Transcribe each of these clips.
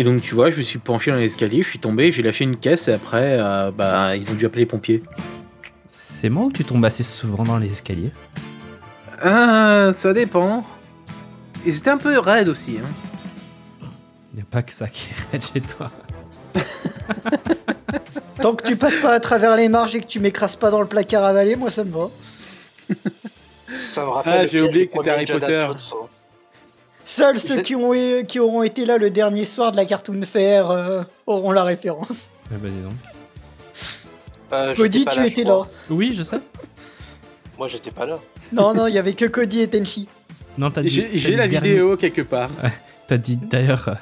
Et donc tu vois, je me suis penché dans l'escalier, je suis tombé, j'ai lâché une caisse et après, euh, bah, ils ont dû appeler les pompiers. C'est moi ou tu tombes assez souvent dans les escaliers? Ah, ça dépend. Et c'était un peu raide aussi. Hein. Il n'y a pas que ça qui est raide chez toi. Tant que tu passes pas à travers les marges et que tu m'écrases pas dans le placard avalé, moi ça me va. Ça me rappelle Ah, j'ai oublié que c'était Harry Potter. Seuls ceux qui, ont, qui auront été là le dernier soir de la Cartoon Fair euh, auront la référence. Ah bah dis donc. Euh, Cody, tu là, étais là. Oui, je sais. Moi, j'étais pas là. Non, non, il y avait que Cody et Tenchi. Non, t'as dit. J'ai la dernier- vidéo quelque part. T'as dit d'ailleurs. euh,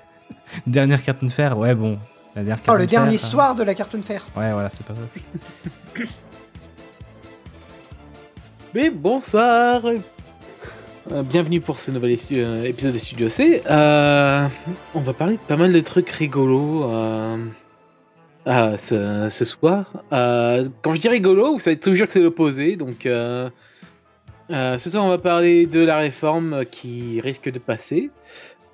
dernière carton de fer, ouais, bon. La dernière Oh, le de fer, dernier euh, soir de la Cartoon Fair. Ouais, voilà, c'est pas vrai. Mais bonsoir Bienvenue pour ce nouvel euh, épisode de Studio C. Euh, on va parler de pas mal de trucs rigolos euh, euh, ce, ce soir. Euh, quand je dis rigolo, vous savez toujours que c'est l'opposé. Donc euh, euh, ce soir, on va parler de la réforme qui risque de passer.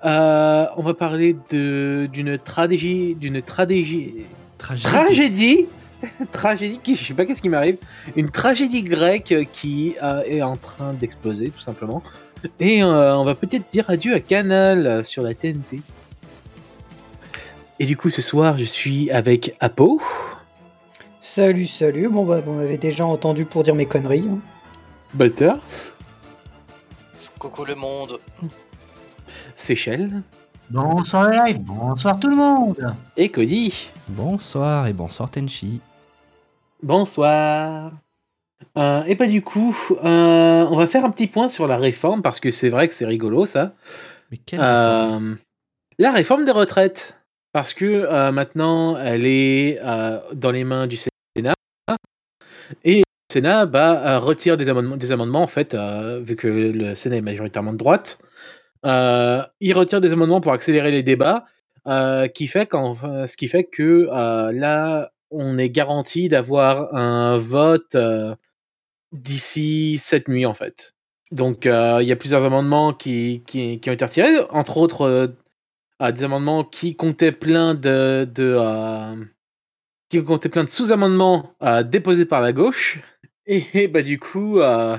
Euh, on va parler d'une tragédie, d'une tragédie, Tragédie. tragédie qui je sais pas qu'est-ce qui m'arrive une tragédie grecque qui euh, est en train d'exploser tout simplement et euh, on va peut-être dire adieu à Canal euh, sur la TNT et du coup ce soir je suis avec Apo Salut, salut. Bon, bah, on avait déjà entendu pour dire mes conneries. hein. Butters Coucou le monde. Seychelles Bonsoir live, bonsoir tout le monde. et Cody Bonsoir et bonsoir Tenchi. Bonsoir Euh, et pas du coup euh, on va faire un petit point sur la réforme parce que c'est vrai que c'est rigolo ça Mais quelle Euh, la réforme des retraites. Parce que maintenant, elle est dans les mains du Sénat. Et le Sénat bah, retire des amendements, des amendements, en fait, vu que le Sénat est majoritairement de droite. Il retire des amendements pour accélérer les débats. qui fait ce qui fait que là, on est garanti d'avoir un vote euh, d'ici cette nuit, en fait. Donc, euh, il y a plusieurs amendements qui, qui, qui ont été retirés, entre autres euh, euh, des amendements qui comptaient plein de, de qui comptaient plein de sous-amendements euh, déposés par la gauche. Et, bah du coup, euh,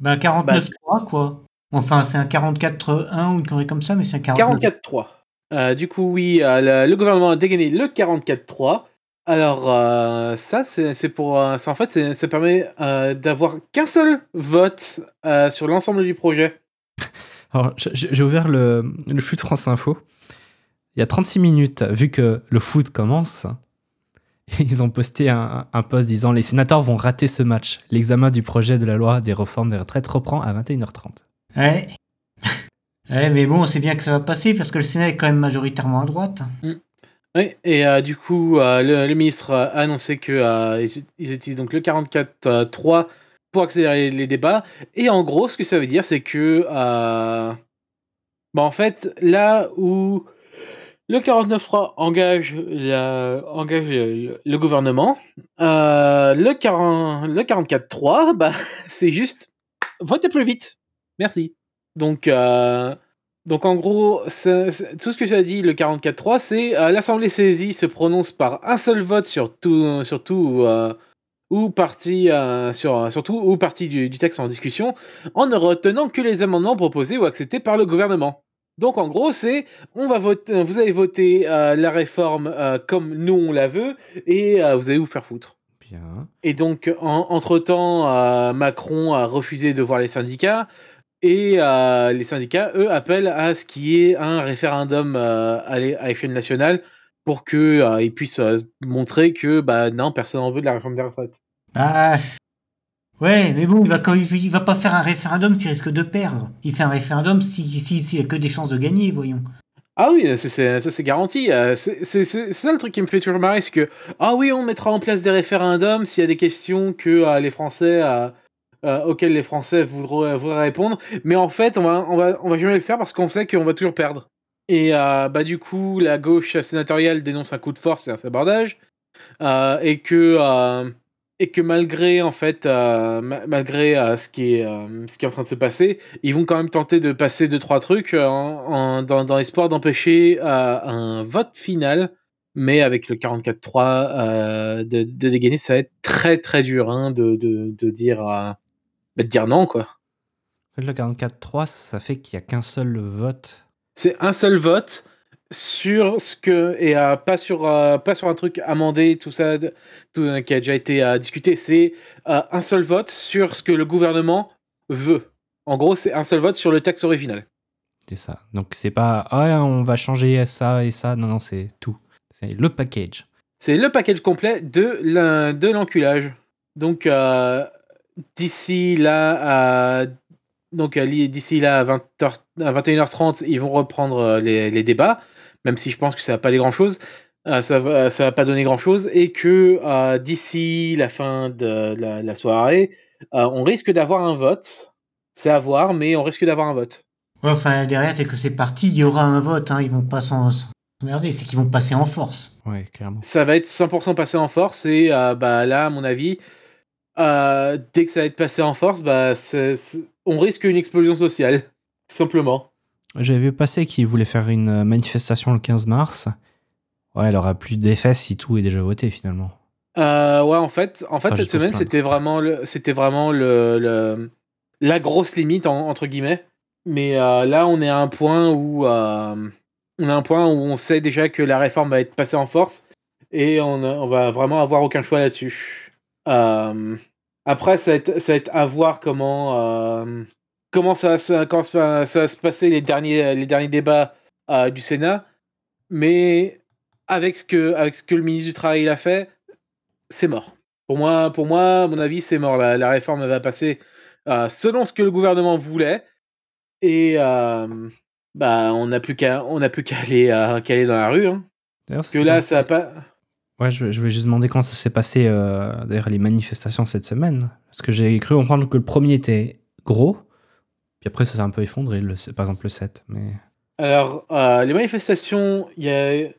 Bah 49-3 quoi. Enfin c'est un 44-1 ou une connerie comme ça, mais c'est un 49. 44-3. Euh, du coup, oui, le, le gouvernement a dégainé le 44-3. Alors, euh, ça, c'est c'est pour. euh, ça, en fait, c'est- ça permet euh, d'avoir qu'un seul vote euh, sur l'ensemble du projet. Alors, j- j- j'ai ouvert le, le flux de France Info. Il y a 36 minutes, vu que le foot commence, ils ont posté un, un post disant Les sénateurs vont rater ce match. L'examen du projet de la loi des réformes des retraites reprend à 21h30. Ouais. Ouais, mais bon, c'est bien que ça va passer parce que le Sénat est quand même majoritairement à droite. Et euh, du coup, euh, le, ministre a annoncé que euh, utilisent donc le 44.3 pour accélérer les débats. Et en gros, ce que ça veut dire, c'est que, bah, en fait, là où le 49.3 engage, engage le, gouvernement, le, 40 le 44.3, bah, c'est juste votez plus vite. Merci. Donc, donc en gros, ça- tout ce que ça dit, le 44.3, c'est euh, l'Assemblée saisie se prononce par un seul vote sur tout, sur tout, euh, ou partie, euh, sur, sur tout ou partie du, du texte en discussion, en ne retenant que les amendements proposés ou acceptés par le gouvernement. Donc en gros, c'est on va voter, vous allez voter la réforme comme nous on la veut, et vous allez vous faire foutre. Bien. Et donc, en- entre-temps, euh, Macron a refusé de voir les syndicats. Et euh, les syndicats, eux, appellent à ce qu'il y ait un référendum euh, à l'é- à échelle nationale pour qu'ils puissent euh, montrer que bah, non, personne n'en veut de la réforme des retraites. Ah. Ouais, mais bon, il va, il va pas faire un référendum s'il risque de perdre. Il fait un référendum s'il si, si, s'il y a que des chances de gagner, voyons. Ah oui, ça c'est garanti. C'est ça le truc qui me fait toujours marrer, c'est que ah oui, on mettra en place des référendums s'il y a des questions que les Français euh, auxquelles les Français voudraient, répondre, mais en fait on va on va on va jamais le faire parce qu'on sait qu'on va toujours perdre. Et euh, bah du coup la gauche sénatoriale dénonce un coup de force et un sabordage euh, et que et que malgré en fait, ma- malgré ce qui est ce qui est en train de se passer, ils vont quand même tenter de passer deux trois trucs dans, dans l'espoir d'empêcher un vote final. Mais avec le 44-3 euh, de, de dégainer, ça va être très très dur hein, de, de, de dire euh, bah, de dire non quoi. Le 44-3, ça fait qu'il n'y a qu'un seul vote. C'est un seul vote sur ce que et euh, pas sur euh, pas sur un truc amendé tout ça tout, euh, qui a déjà été discuté. C'est un seul vote sur ce que le gouvernement veut. En gros, c'est un seul vote sur le texte original. C'est ça. Donc c'est pas ah on va changer ça et ça. Non non c'est tout. C'est le package. C'est le package complet de de l'enculage. Donc d'ici là à donc à li- d'ici là à 20h, à 21h30, ils vont reprendre euh, les, les débats, même si je pense que ça va pas aller grand chose. ça va ça va pas donner grand chose et que euh, d'ici la fin de la, la soirée, euh, on risque d'avoir un vote. C'est à voir, mais on risque d'avoir un vote. Ouais, enfin, derrière, dès que c'est parti, il y aura un vote. Hein. Ils vont pas s'en- s'emmerder, c'est qu'ils vont passer en force. Ouais clairement. ça va être 100% passé en force et euh, bah là à mon avis euh, dès que ça va être passé en force bah on risque une explosion sociale tout simplement J'avais vu passer qu'ils voulaient faire une manifestation le 15 mars. Ouais, elle aura plus d'effet si tout est déjà voté finalement. Euh, ouais en fait en fait cette semaine c'était vraiment le c'était vraiment le, le- la grosse limite en- entre guillemets mais euh, là on est à un point où on a un point où on sait déjà que la réforme va être passée en force et on va vraiment avoir aucun choix là-dessus. Euh, après, ça va, être, ça va être à voir comment, euh, comment, ça, va se, comment ça, va- ça va se passer les derniers, les derniers débats euh, du Sénat. Mais avec ce, que, avec ce que le ministre du Travail a fait, c'est mort. Pour moi, pour moi, à mon avis, c'est mort. La, la réforme va passer selon ce que le gouvernement voulait. Et bah, on n'a plus qu'à qu'à aller, qu'à aller dans la rue. Hein. Parce que là, ça va pas. Ouais, je, je voulais juste demander comment ça s'est passé, euh, d'ailleurs, les manifestations cette semaine. Parce que j'ai cru comprendre que le premier était gros, puis après, ça s'est un peu effondré, le, par exemple le 7. Mais... Alors, euh, les manifestations, y a, euh,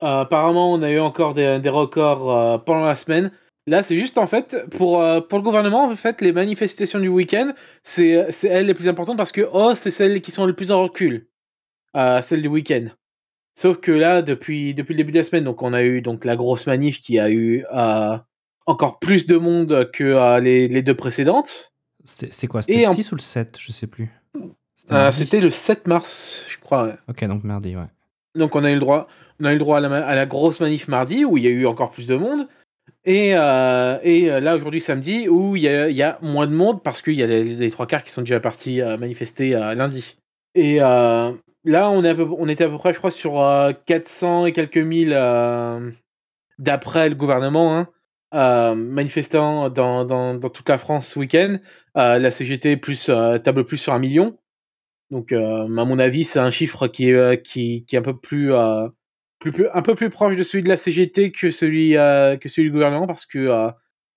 apparemment, on a eu encore des, des records euh, pendant la semaine. Là, c'est juste en fait, pour, pour le gouvernement, en fait, les manifestations du week-end, c'est elles les plus importantes parce que, oh, c'est celles qui sont les plus en recul, celles du week-end. Sauf que là, depuis, depuis le début de la semaine, donc on a eu donc la grosse manif qui a eu euh, encore plus de monde que euh, les, les deux précédentes. C'était c'est quoi C'était le en- 6 ou le 7 Je sais plus. C'était Euh, le 7 mars, je crois. ouais. Ok, donc mardi, ouais. Donc on a eu le droit, on a eu le droit à la, à la grosse manif mardi où il y a eu encore plus de monde. Et, et là aujourd'hui samedi où il y a, il y a moins de monde parce qu'il y a les, les trois quarts qui sont déjà partis manifester lundi. Et là on, est à peu- on était à peu près je crois sur euh, 400 et quelques mille euh, d'après le gouvernement hein, euh, manifestants dans, dans, toute la France ce week-end. Euh, la CGT plus, euh, table plus sur un million. Donc, euh, à mon avis, c'est un chiffre qui est, euh, qui, est un peu plus, euh, un peu plus proche de celui de la CGT que celui, euh, que celui du gouvernement, parce que euh,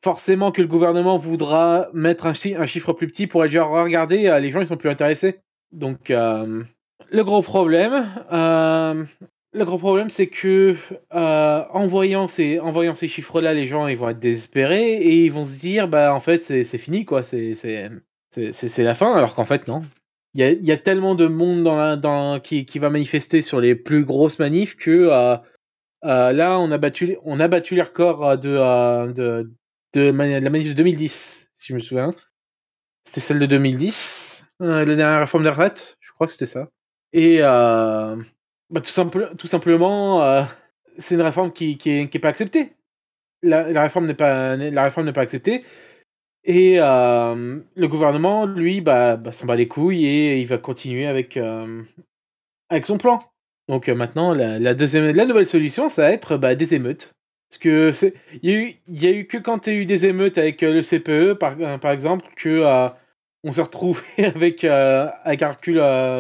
forcément que le gouvernement voudra mettre un, chi- un chiffre plus petit pour être genre, regardez, euh, les gens ils sont plus intéressés. Donc, euh, le gros problème, euh, problème, c'est que euh, en voyant ces, chiffres-là, les gens vont être désespérés et ils vont se dire, bah en fait, c'est fini quoi, c'est la fin, alors qu'en fait non. Il y a, tellement de monde dans qui, va manifester sur les plus grosses manifs que euh, là, on a battu, on a battu les records de, de, de, de la manif de 2010, si je me souviens. C'était celle de 2010, euh, la dernière réforme des retraites, je crois que c'était ça. Et euh, bah, tout, simple, tout simplement, euh, c'est une réforme qui, qui, est, qui est pas acceptée. La, la réforme n'est pas, n'est pas acceptée. Et euh, le gouvernement, lui, bah, bah, s'en bat les couilles et il va continuer avec, avec son plan. Donc maintenant, la, la deuxième, la nouvelle solution, ça va être bah, des émeutes. Parce que c'est, il y, a a eu que quand il y a eu des émeutes avec le CPE, par, par exemple, que on s'est retrouvé avec, avec un recul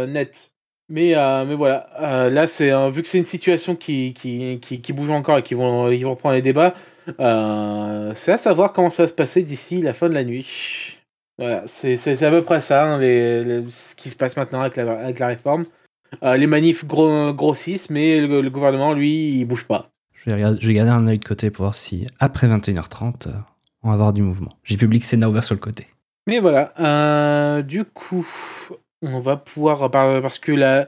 net. Mais, euh, mais voilà, euh, là, c'est euh, vu que c'est une situation qui, qui, qui, qui bouge encore et qu'ils vont, ils vont reprendre les débats, euh, c'est à savoir comment ça va se passer d'ici la fin de la nuit. Voilà, c'est c'est- c'est à peu près ça, hein, les- les- ce qui se passe maintenant avec la, avec la réforme. Les manifs gros- grossissent, mais le, le gouvernement, lui, il bouge pas. Je vais, regarder, je vais garder un œil de côté pour voir si, après 21h30, euh, On va avoir du mouvement. J'ai publié que Senna ouvert sur le côté. Mais voilà, du coup, on va pouvoir par- parce que la,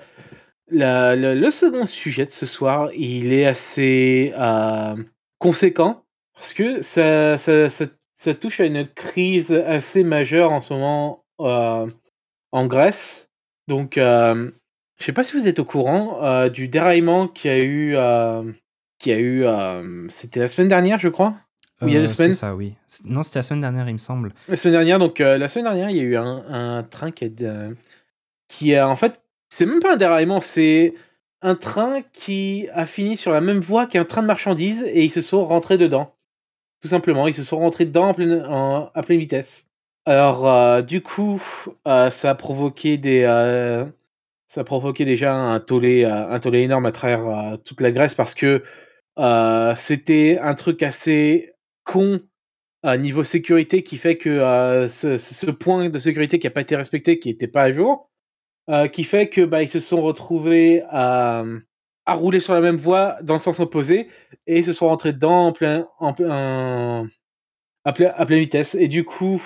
la- la- le second sujet de ce soir, il est assez euh, conséquent parce que ça, ça, ça- ça touche à une crise assez majeure en ce moment euh, en Grèce. Donc, euh, je sais pas si vous êtes au courant euh, du déraillement qu'il y a eu, y a eu, c'était la semaine dernière, je crois. Ou il y a deux semaines. C'est ça, oui. Non, c'était la semaine dernière, il me semble. La semaine dernière, donc la semaine dernière, il y a eu un, un train qui euh, qui en fait, c'est même pas un déraillement, c'est un train qui a fini sur la même voie qu'un train de marchandises et ils se sont rentrés dedans. Tout simplement, ils se sont rentrés dedans pleine, à pleine vitesse. Alors, euh, du coup, euh, ça a provoqué des, euh, ça a provoqué déjà un tollé, un tollé énorme à travers toute la Grèce parce que c'était un truc assez con niveau sécurité qui fait que ce- ce point de sécurité qui n'a pas été respecté, qui n'était pas à jour, euh, qui fait que bah, ils se sont retrouvés à, à rouler sur la même voie dans le sens opposé et ils se sont rentrés dedans en plein, en plein, à, plein- à pleine vitesse. Et du coup,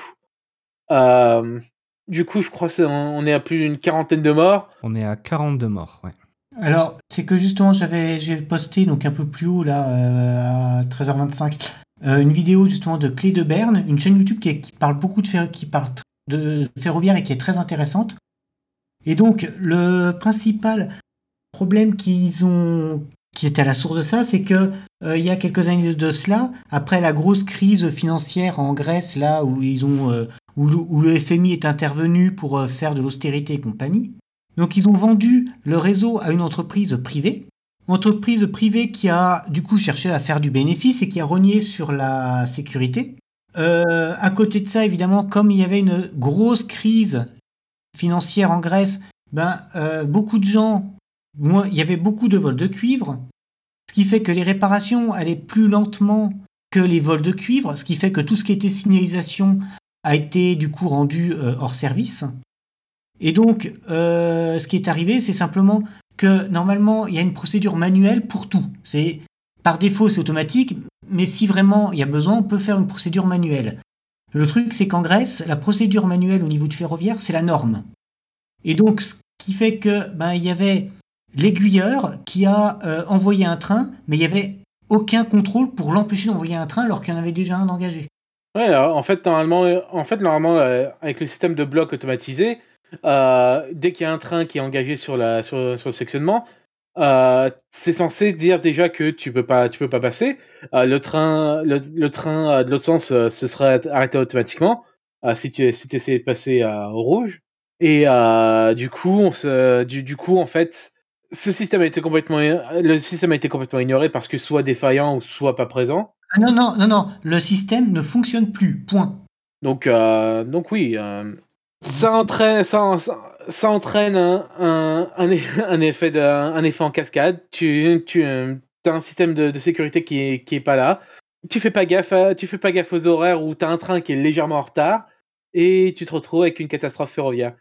euh, du coup, je crois qu'on est à plus d'une quarantaine de morts. On est à 42 morts, ouais. Alors, c'est que justement, j'avais j'ai posté donc un peu plus haut là euh, à 13h25 euh, une vidéo justement de Clé de Berne, une chaîne YouTube qui, qui parle beaucoup de, fer- qui parle de ferroviaire et qui est très intéressante. Et donc, le principal problème qu'ils ont, qui était à la source de ça, c'est que euh, il y a quelques années de cela, après la grosse crise financière en Grèce, là où ils ont, euh, où, le- FMI est intervenu pour euh, faire de l'austérité et compagnie. Donc ils ont vendu le réseau à une entreprise privée, entreprise privée qui a du coup cherché à faire du bénéfice et qui a rogné sur la sécurité. À côté de ça, évidemment, comme il y avait une grosse crise financière en Grèce, ben, euh, beaucoup de gens, il y avait beaucoup de vols de cuivre, ce qui fait que les réparations allaient plus lentement que les vols de cuivre, ce qui fait que tout ce qui était signalisation a été du coup rendu euh, hors service. Et donc, euh, ce qui est arrivé, c'est simplement que normalement, il y a une procédure manuelle pour tout. C'est par défaut, c'est automatique, mais si vraiment il y a besoin, on peut faire une procédure manuelle. Le truc, c'est qu'en Grèce, la procédure manuelle au niveau du ferroviaire, c'est la norme. Et donc, ce qui fait que ben, il y avait l'aiguilleur qui a euh, envoyé un train, mais il n'y avait aucun contrôle pour l'empêcher d'envoyer un train alors qu'il y en avait déjà un engagé. Ouais, en fait, normalement, euh, en fait, euh, avec le système de blocs automatisé, dès qu'il y a un train qui est engagé sur le sectionnement, euh, c'est censé dire déjà que tu peux pas, tu peux pas passer. Euh, le train, le, le train euh, de l'autre sens se serait arrêté automatiquement si tu si essayais de passer au rouge. Et du coup, on se, du, du coup, en fait, ce système a été complètement, le système a été complètement ignoré parce que soit défaillant ou soit pas présent. Ah non, non, non, non, le système ne fonctionne plus, point. Donc, donc oui, ça entraîne, ça, ça, ça entraîne un, un, un, e- un effet de, un effet en cascade. Tu, tu as un système de, de sécurité qui est, qui est pas là. Tu fais pas gaffe, à- tu fais pas gaffe aux horaires où tu as un train qui est légèrement en retard et tu te retrouves avec une catastrophe ferroviaire.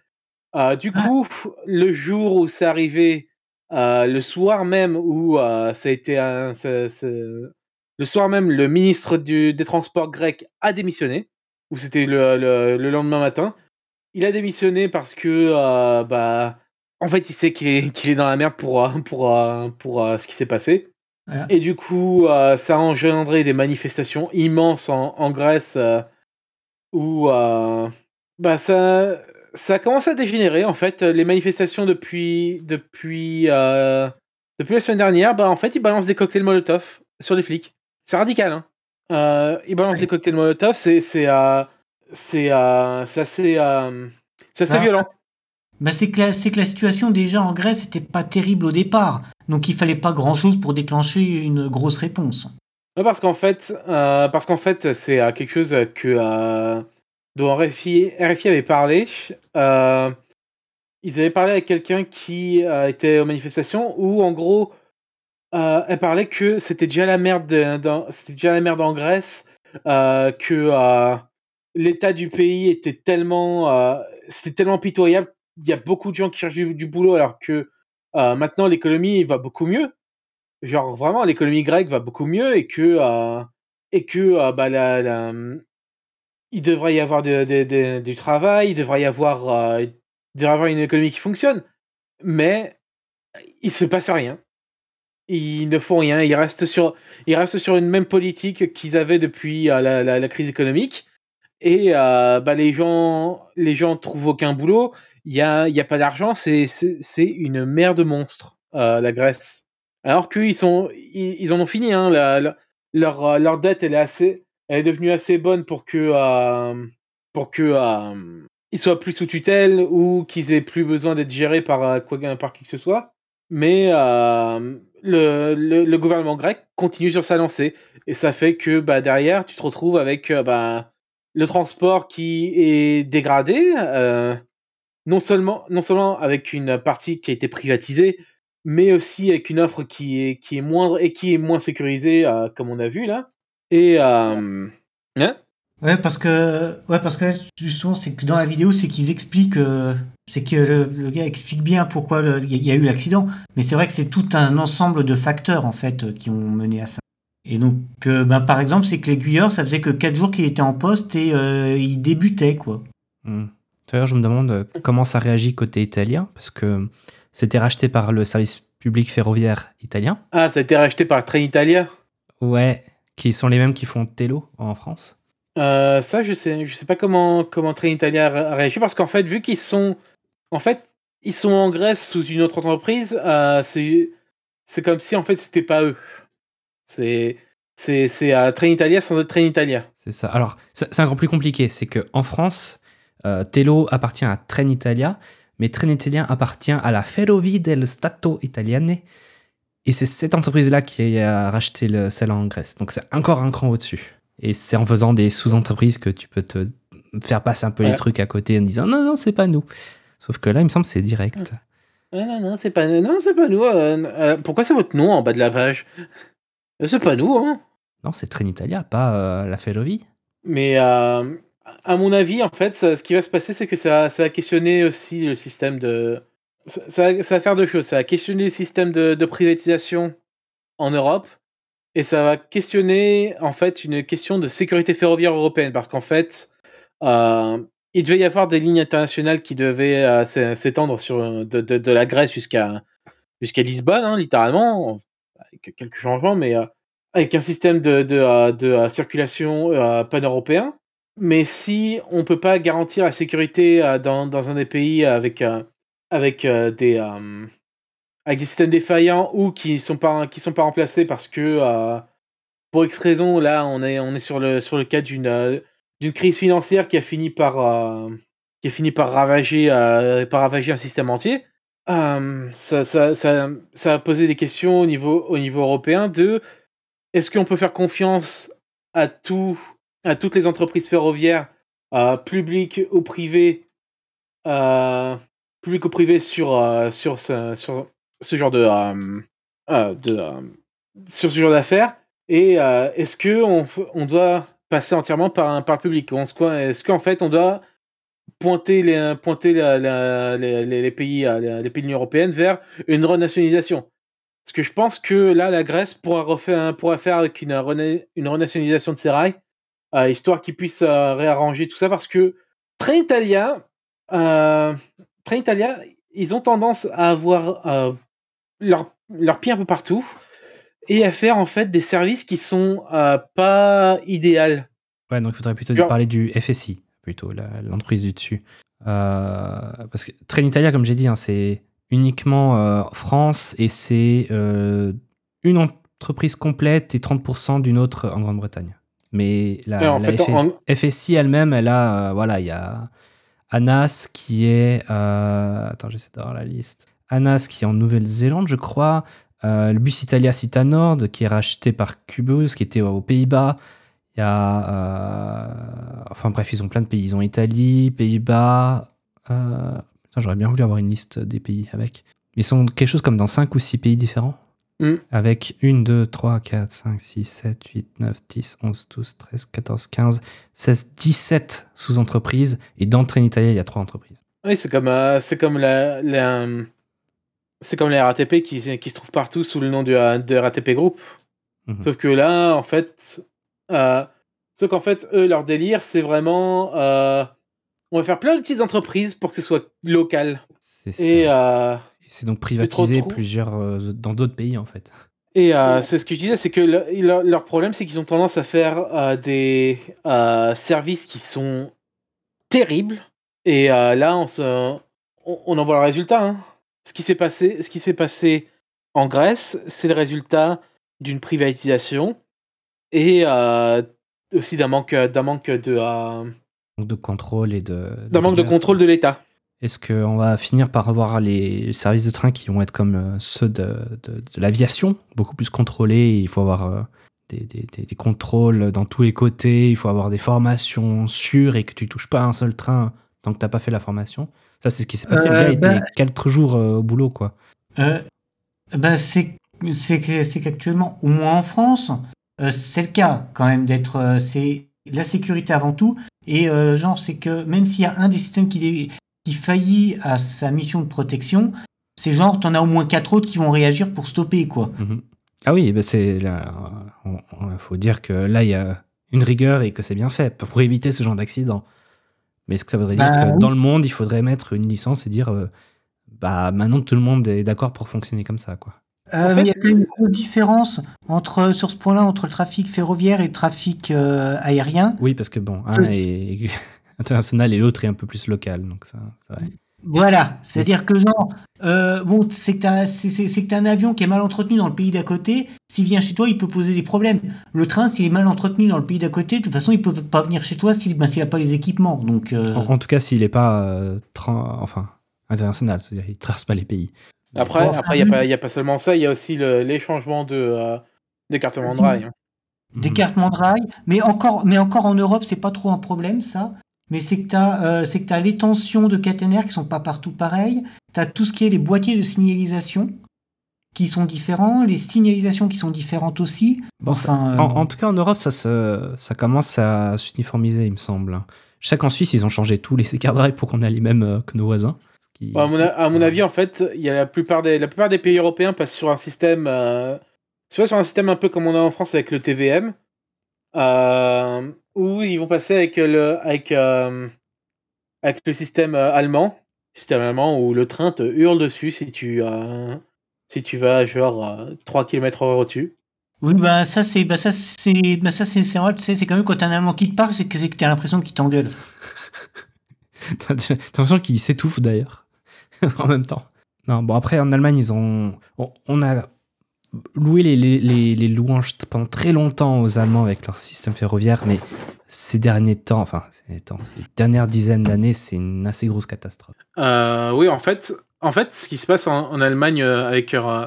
Euh, du coup, le jour où c'est arrivé, euh, le soir même où euh, ça a été un, ça- ça- le soir même, le ministre du- des Transports grec a démissionné, ou c'était le, le- le lendemain matin. Il a démissionné parce que, euh, bah, en fait, il sait qu'il est, dans la merde pour, euh, pour, euh, pour, ce qui s'est passé. Et du coup, euh, ça a engendré des manifestations immenses en, en Grèce euh, où bah, ça, ça a commencé à dégénérer. En fait, les manifestations depuis, depuis, depuis la semaine dernière, bah, en fait, ils balancent des cocktails Molotov sur les flics. C'est radical, hein. Ils balancent Ouais. des cocktails Molotov, c'est c'est euh, c'est assez, euh, c'est assez Ah. violent. Bah, c'est que, que la situation déjà en Grèce n'était pas terrible au départ, donc il fallait pas grand-chose pour déclencher une grosse réponse. Parce qu'en fait, euh, parce qu'en fait, c'est euh, quelque chose que dont RFI, RFI avait parlé. Ils avaient parlé avec quelqu'un qui était aux manifestations où, en gros, elle parlait que c'était déjà la merde, c'était déjà la merde en Grèce, que l'état du pays était tellement, euh, c'était tellement pitoyable. Il y a beaucoup de gens qui cherchent du, boulot alors que euh, maintenant l'économie va beaucoup mieux genre vraiment l'économie grecque va beaucoup mieux et que euh, et que bah, la, il devrait y avoir du travail, il devrait y avoir, il devrait avoir une économie qui fonctionne. Mais il se passe rien. Ils ne font rien. Ils restent sur, ils restent sur une même politique qu'ils avaient depuis la- la crise économique. Et euh, bah, les gens, les gens trouvent aucun boulot. Il y a, a pas d'argent. C'est, une mer de monstres, euh, la Grèce. Alors qu'ils sont, ils, ils en ont fini. Hein, leur, euh, leur dette, elle est assez, elle est devenue assez bonne pour que, euh, pour que, euh, ils soient plus sous tutelle ou qu'ils aient plus besoin d'être gérés par, quoi, par qui que ce soit. Mais le, le, le gouvernement grec continue sur sa lancée. Et ça fait que bah, derrière, tu te retrouves avec bah, le transport qui est dégradé, euh, non, seulement, non seulement avec une partie qui a été privatisée, mais aussi avec une offre qui est, qui est moindre et qui est moins sécurisée, euh, comme on a vu là. Et. euh, hein? Ouais, parce que, ouais, parce que justement, c'est que dans la vidéo, c'est qu'ils expliquent, euh, c'est que le, le gars explique bien pourquoi il y, y a eu l'accident, mais c'est vrai que c'est tout un ensemble de facteurs en fait qui ont mené à ça. Et donc, euh, ben, par exemple, c'est que l'aiguilleur, ça faisait que 4 jours qu'il était en poste et euh, il débutait quoi. Hmm. D'ailleurs, je me demande euh, comment ça réagit côté italien, parce que c'était racheté par le service public ferroviaire italien. Ah, ça a été racheté par Trenitalia. Ouais, qui sont les mêmes qui font Tello en France. Euh, ça, je sais, je sais pas comment comment Trenitalia a réagi parce qu'en fait, vu qu'ils sont, en fait, ils sont en Grèce sous une autre entreprise, euh, c'est c'est comme si en fait c'était pas eux. C'est c'est c'est à Trenitalia sans être Trenitalia. C'est ça. Alors, c'est encore plus compliqué. C'est que en France, euh, Tello appartient à Trenitalia, mais Trenitalia appartient à la Ferrovie dello Stato Italiane. Et c'est cette entreprise-là qui a racheté le, celle en Grèce. Donc c'est encore un cran au-dessus. Et c'est en faisant des sous-entreprises que tu peux te faire passer un peu les Ouais. trucs à côté en disant non, non, c'est pas nous. Sauf que là, il me semble que c'est direct. Ah, non non, c'est pas non, c'est pas nous. euh, euh, pourquoi c'est votre nom en bas de la page? C'est pas nous, hein. Non, c'est Trenitalia, pas euh, la Ferrovie. Mais euh, à mon avis, en fait, ça- ce qui va se passer, c'est que ça, ça va questionner aussi le système de. Ça, ça va- faire deux choses. Ça va questionner le système de, de privatisation en Europe et ça va questionner en fait une question de sécurité ferroviaire européenne parce qu'en fait, euh, il devait y avoir des lignes internationales qui devaient euh, s'é- s'étendre sur de, de- de la Grèce jusqu'à jusqu'à Lisbonne, hein, littéralement, avec quelques changements, mais euh, avec un système de, de, euh, euh, circulation pan-européen. Mais si on peut pas garantir la sécurité dans, dans un des pays avec, avec, des, avec des systèmes défaillants ou qui sont sont pas remplacés parce que pour X raison, là, on est, on est sur, le, sur le cas d'une crise financière qui a fini par, qui a fini par, ravager, par ravager un système entier. Euh, ça, a posé des questions au niveau, au niveau européen de est-ce qu'on peut faire confiance à, tout, à toutes les entreprises ferroviaires, euh, publiques ou privées, euh, publiques ou privées sur, euh, ce, genre de, sur ce genre d'affaires? Et est-ce que on, f- on doit passer entièrement par, le public? Est-ce qu'en fait on doit pointer les, pointer la- la- les, les- pays, euh, les, pays de l'Union européenne vers une renationalisation Parce que je pense que là, la Grèce pourra, refaire, pourra faire avec une, une renationalisation de ses rails, euh, histoire qu'ils puissent euh, réarranger tout ça, parce que Trenitalia, euh, Trenitalia, ils ont tendance à avoir leur, leur pied un peu partout et à faire en fait des services qui sont pas idéaux. Ouais, donc il faudrait plutôt Genre- parler du FSI, plutôt, l'entreprise du dessus. Euh, parce que Trenitalia, comme j'ai dit, hein, c'est uniquement euh, France et c'est euh, une entreprise complète et 30% d'une autre en Grande-Bretagne. Mais la, Ouais, en la fait, FS- en- FSI elle-même, elle a, euh, voilà, il y a Anas qui est, euh, attends, j'essaie d'avoir la liste. Anas qui est en Nouvelle-Zélande, je crois. Le bus Italia Cita Nord qui est racheté par Cubus, qui était aux Pays-Bas. Il y a. euh, enfin bref, ils ont plein de pays. Ils ont Italie, Pays-Bas. euh, J'aurais bien voulu avoir une liste des pays avec. Ils sont quelque chose comme dans 5 ou 6 pays différents. Mm. Avec 1, 2, 3, 4, 5, 6, 7, 8, 9, 10, 11, 12, 13, 14, 15, 16, 17 sous-entreprises. Et dans Trenitalia, il y a 3 entreprises. Oui, c'est comme, euh, c'est comme la, la- c'est comme la RATP qui, qui se trouve partout sous le nom de, de RATP Group. Mhm. Sauf que là, en fait, euh, Sauf qu'en fait, eux, leur délire, c'est vraiment. euh, on va faire plein de petites entreprises pour que ce soit local. C'est ça. Et, euh, Et c'est donc privatiser plusieurs dans d'autres pays en fait. et c'est ce que je disais, c'est que le- leur, leur problème, c'est qu'ils ont tendance à faire des services qui sont terribles. Et là, on, se, on, on en voit le résultat. hein. Ce qui s'est passé, ce qui s'est passé en Grèce, c'est le résultat d'une privatisation et euh, aussi d'un manque, d'un manque de, euh, de contrôle et de. d'un manque de contrôle de l'État. Est-ce qu'on va finir par avoir les services de train qui vont être comme euh, ceux de, de- de l'aviation, beaucoup plus contrôlés Il faut avoir euh, des, des- des- des contrôles dans tous les côtés, il faut avoir des formations sûres et que tu touches pas à un seul train tant que t'as pas fait la formation? Ça, c'est ce qui s'est passé. le Euh, gars était bah- quatre jours euh, au boulot, quoi. Euh, bah, c'est c'est que- c'est qu'actuellement, au moins en France, euh, c'est le cas quand même d'être. euh, c'est la sécurité avant tout. Et euh, genre, c'est que même s'il y a un des systèmes qui, qui faillit à sa mission de protection, c'est genre, t'en as au moins quatre autres qui vont réagir pour stopper, quoi. Mhm. Ah oui, ben c'est là, il faut dire que là, il y a une rigueur et que c'est bien fait pour éviter ce genre d'accident. Mais est-ce que ça voudrait dire Bah que oui. dans le monde, il faudrait mettre une licence et dire, euh, bah maintenant tout le monde est d'accord pour fonctionner comme ça, quoi. Euh, il y a quand même une grosse différence entre, sur ce point-là entre le trafic ferroviaire et le trafic euh, aérien. Oui, parce que bon, un est international et l'autre est un peu plus local, donc ça. Voilà, c'est-à-dire que genre, euh, bon, c'est que t'as un avion qui est mal entretenu dans le pays d'à côté, s'il vient chez toi, il peut poser des problèmes. Le train, s'il est mal entretenu dans le pays d'à côté, de toute façon, il peut pas venir chez toi s'il ben, s'il a pas les équipements. Donc, euh, En, en tout cas, s'il est pas euh, enfin international, c'est-à-dire il traverse pas les pays. Après, Bon, après, il n'y a, pas- y a pas seulement ça, il y a aussi le- les changements de, euh, de carte rail. hein. des Mhm. cartes Mandrail, mais encore, mais encore en Europe, c'est pas trop un problème ça. Mais c'est que t'as, euh, c'est que t'as les tensions de caténaires qui sont pas partout pareilles. T'as tout ce qui est les boîtiers de signalisation qui sont différents, les signalisations qui sont différentes aussi. Bon, ça- Enfin, euh, en, en tout cas, en Europe, ça, se, ça commence à s'uniformiser, il me semble. Je sais qu'en Suisse, ils ont changé tous les car drive pour qu'on ait les mêmes euh, que nos voisins. Qui- Bon, à, mon, a- à mon avis, en fait, il y a la plupart des, la plupart des pays européens passent sur un système, euh, soit sur un système un peu comme on a en France avec le TVM, euh, ou ils vont passer avec le, avec, euh, avec le système euh, allemand, système allemand où le train te hurle dessus si tu, euh, si tu vas genre euh, 3 km heure au-dessus. Oui, bah ça c'est, bah ça c'est, bah ça c'est, c'est vrai, tu sais, c'est quand même quand t'as un Allemand qui te parle, c'est que c'est que t'as l'impression qu'il t'engueule. T'as l'impression qu'ils s'étouffent d'ailleurs, en même temps. Non, bon, après, en Allemagne, ils ont. On, a loué les, louanges pendant très longtemps aux Allemands avec leur système ferroviaire, mais ces derniers temps, enfin, ces, temps, ces dernières dizaines d'années, c'est une assez grosse catastrophe. Euh, oui, en fait, en fait, ce qui se passe en, Allemagne euh, avec leur, euh,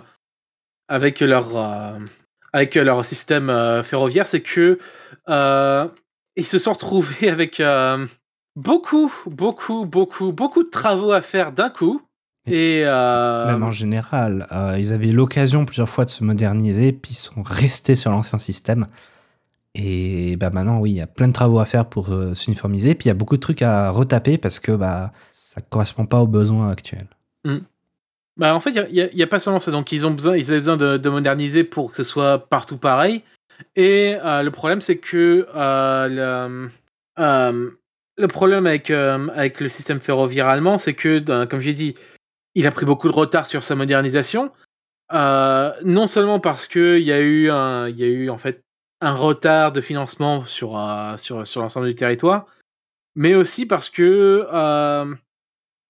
avec leur, euh, avec leur système euh, ferroviaire, c'est que euh, ils se sont retrouvés avec euh, beaucoup, beaucoup, beaucoup, beaucoup de travaux à faire d'un coup. Et euh, Même en général, euh, ils avaient l'occasion plusieurs fois de se moderniser, puis ils sont restés sur l'ancien système. Et bah maintenant, oui, il y a plein de travaux à faire pour euh, s'uniformiser, puis il y a beaucoup de trucs à retaper parce que bah ça correspond pas aux besoins actuels. Bah, en fait, il n'y a, pas seulement ça. Donc, ils, ont besoin, ils avaient besoin de, de moderniser pour que ce soit partout pareil. Et le problème, c'est que le, le problème avec, euh, avec le système ferroviaire allemand, c'est que, comme j'ai dit, il a pris beaucoup de retard sur sa modernisation. Euh, non seulement parce qu'il y a eu, un, y a eu en fait un retard de financement sur, euh, sur, sur l'ensemble du territoire, mais aussi parce que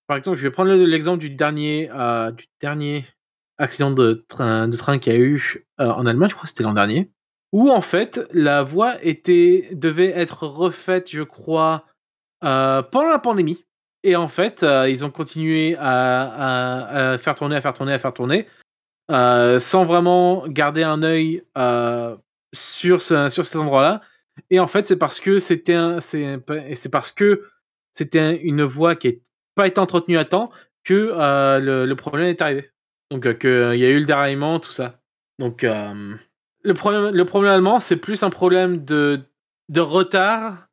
par exemple, je vais prendre le- l'exemple du dernier, du dernier accident de train, de train qu'il y a eu en Allemagne, je crois que c'était l'an dernier, où en fait la voie était, devait être refaite, je crois, pendant la pandémie. Et en fait, euh, ils ont continué à, faire tourner, à faire tourner, à faire tourner, euh, sans vraiment garder un œil euh, sur, sur cet endroit-là. Et en fait, c'est parce que c'était c'est, c'est parce que c'était une voie qui n'a pas été entretenue à temps que euh, le, problème est arrivé. Donc, euh, qu'il y a eu le déraillement, tout ça. Donc, euh, le, problème, le problème allemand, c'est plus un problème de, de retard,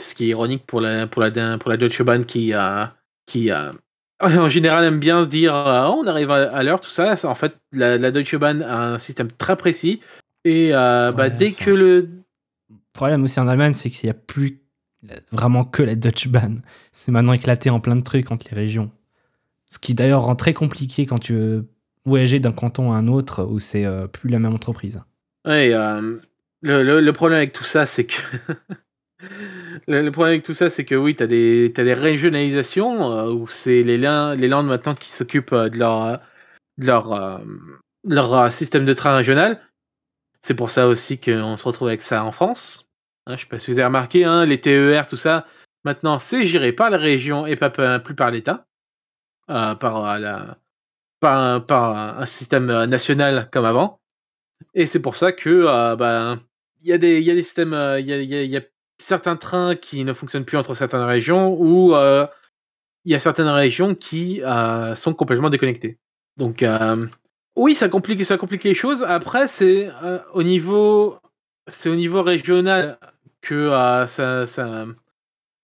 ce qui est ironique pour la, pour la, pour la Deutsche Bahn qui, a qui a en général aime bien se dire euh, Oh, on arrive à, l'heure, tout ça. En fait, la, la Deutsche Bahn a un système très précis. Et euh, bah, dès que le. problème aussi en Allemagne, c'est qu'il n'y a plus vraiment que la Dutch Bahn. C'est maintenant éclaté en plein de trucs entre les régions. Ce qui d'ailleurs rend très compliqué quand tu veux voyager d'un canton à un autre où c'est euh, plus la même entreprise. Euh, le, le- le problème avec tout ça, c'est que. le, problème avec tout ça, c'est que oui, tu as des, t'as des régionalisations euh, où c'est les, les Landes maintenant qui s'occupent euh, de leur, euh, de leur, leur système de train régional. C'est pour ça aussi qu'on se retrouve avec ça en France. Hein, je sais pas si vous avez remarqué, hein, les TER, tout ça, maintenant c'est géré par la région et pas plus par l'État. par, la, par, un- par un système national comme avant. Et c'est pour ça que ben, il y y a des systèmes il y a, y certains trains qui ne fonctionnent plus entre certaines régions ou euh, il y a certaines régions qui euh, sont complètement déconnectées. Donc euh, oui, ça complique ça complique les choses. Après c'est au niveau c'est au niveau régional que ça, ça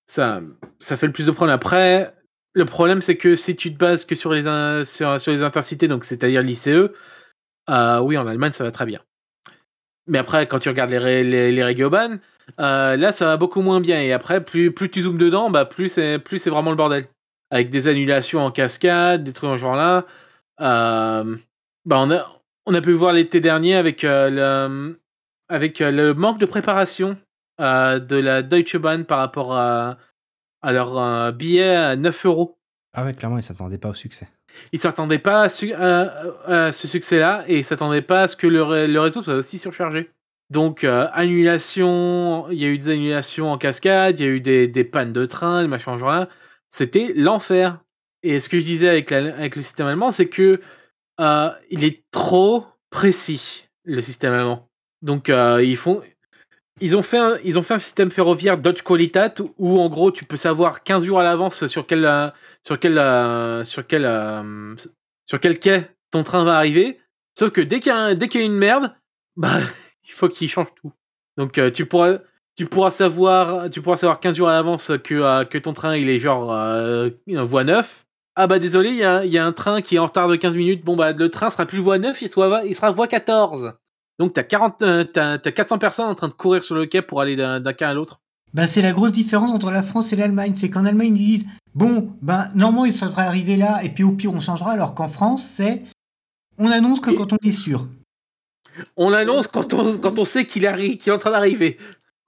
ça ça fait le plus de problèmes. Après le problème c'est que si tu te bases que sur les sur, sur les intercités donc c'est-à-dire l'ICE oui, en Allemagne, ça va très bien. Mais après, quand tu regardes les, les, les euh, là, ça va beaucoup moins bien. Et après, plus, plus tu zoomes dedans, bah, plus c'est plus c'est vraiment le bordel. Avec des annulations en cascade, des trucs en ce genre-là. Euh, bah, on, a, on a pu voir l'été dernier avec, euh, le, avec le manque de préparation de la Deutsche Bahn par rapport à, à leur billet à 9 euros. Ah ouais, clairement, ils s'attendaient pas au succès. Ils s'attendaient pas à, su- à- à ce succès-là et ils s'attendaient pas à ce que le réseau soit aussi surchargé. Donc, euh, annulation, il y a eu des annulations en cascade, il y a eu des, pannes de train, des machins genre là. C'était l'enfer. Et ce que je disais avec, le système allemand, c'est que euh, il est trop précis, le système allemand. Donc, euh, ils font. Ils ont, fait un, ils ont fait un système ferroviaire Deutsche Qualität où en gros tu peux savoir 15 jours à l'avance sur quel, euh, sur quel, sur quel, sur quel quai ton train va arriver. Sauf que dès qu'il y y a une merde, bah il faut qu'il change tout. Donc euh, tu pourras, tu pourras savoir, tu pourras savoir 15 jours à l'avance que, euh, que ton train il est genre euh, voie 9. Ah bah désolé, il y a, il y a un train qui est en retard de 15 minutes. Bon bah le train sera plus voie 9, il, soit, il sera voie 14. Donc t'as 40, euh, t'as, t'as 400 personnes en train de courir sur le quai pour aller d'un, d'un quai à l'autre. Bah, c'est la grosse différence entre la France et l'Allemagne. C'est qu'en Allemagne, ils disent Bon, ben, normalement, il devrait arriver là, et puis au pire, on changera. Alors qu'en France, c'est On annonce que Et- quand on est sûr. On l'annonce quand on, quand on sait qu'il, arrive, qu'il est en train d'arriver.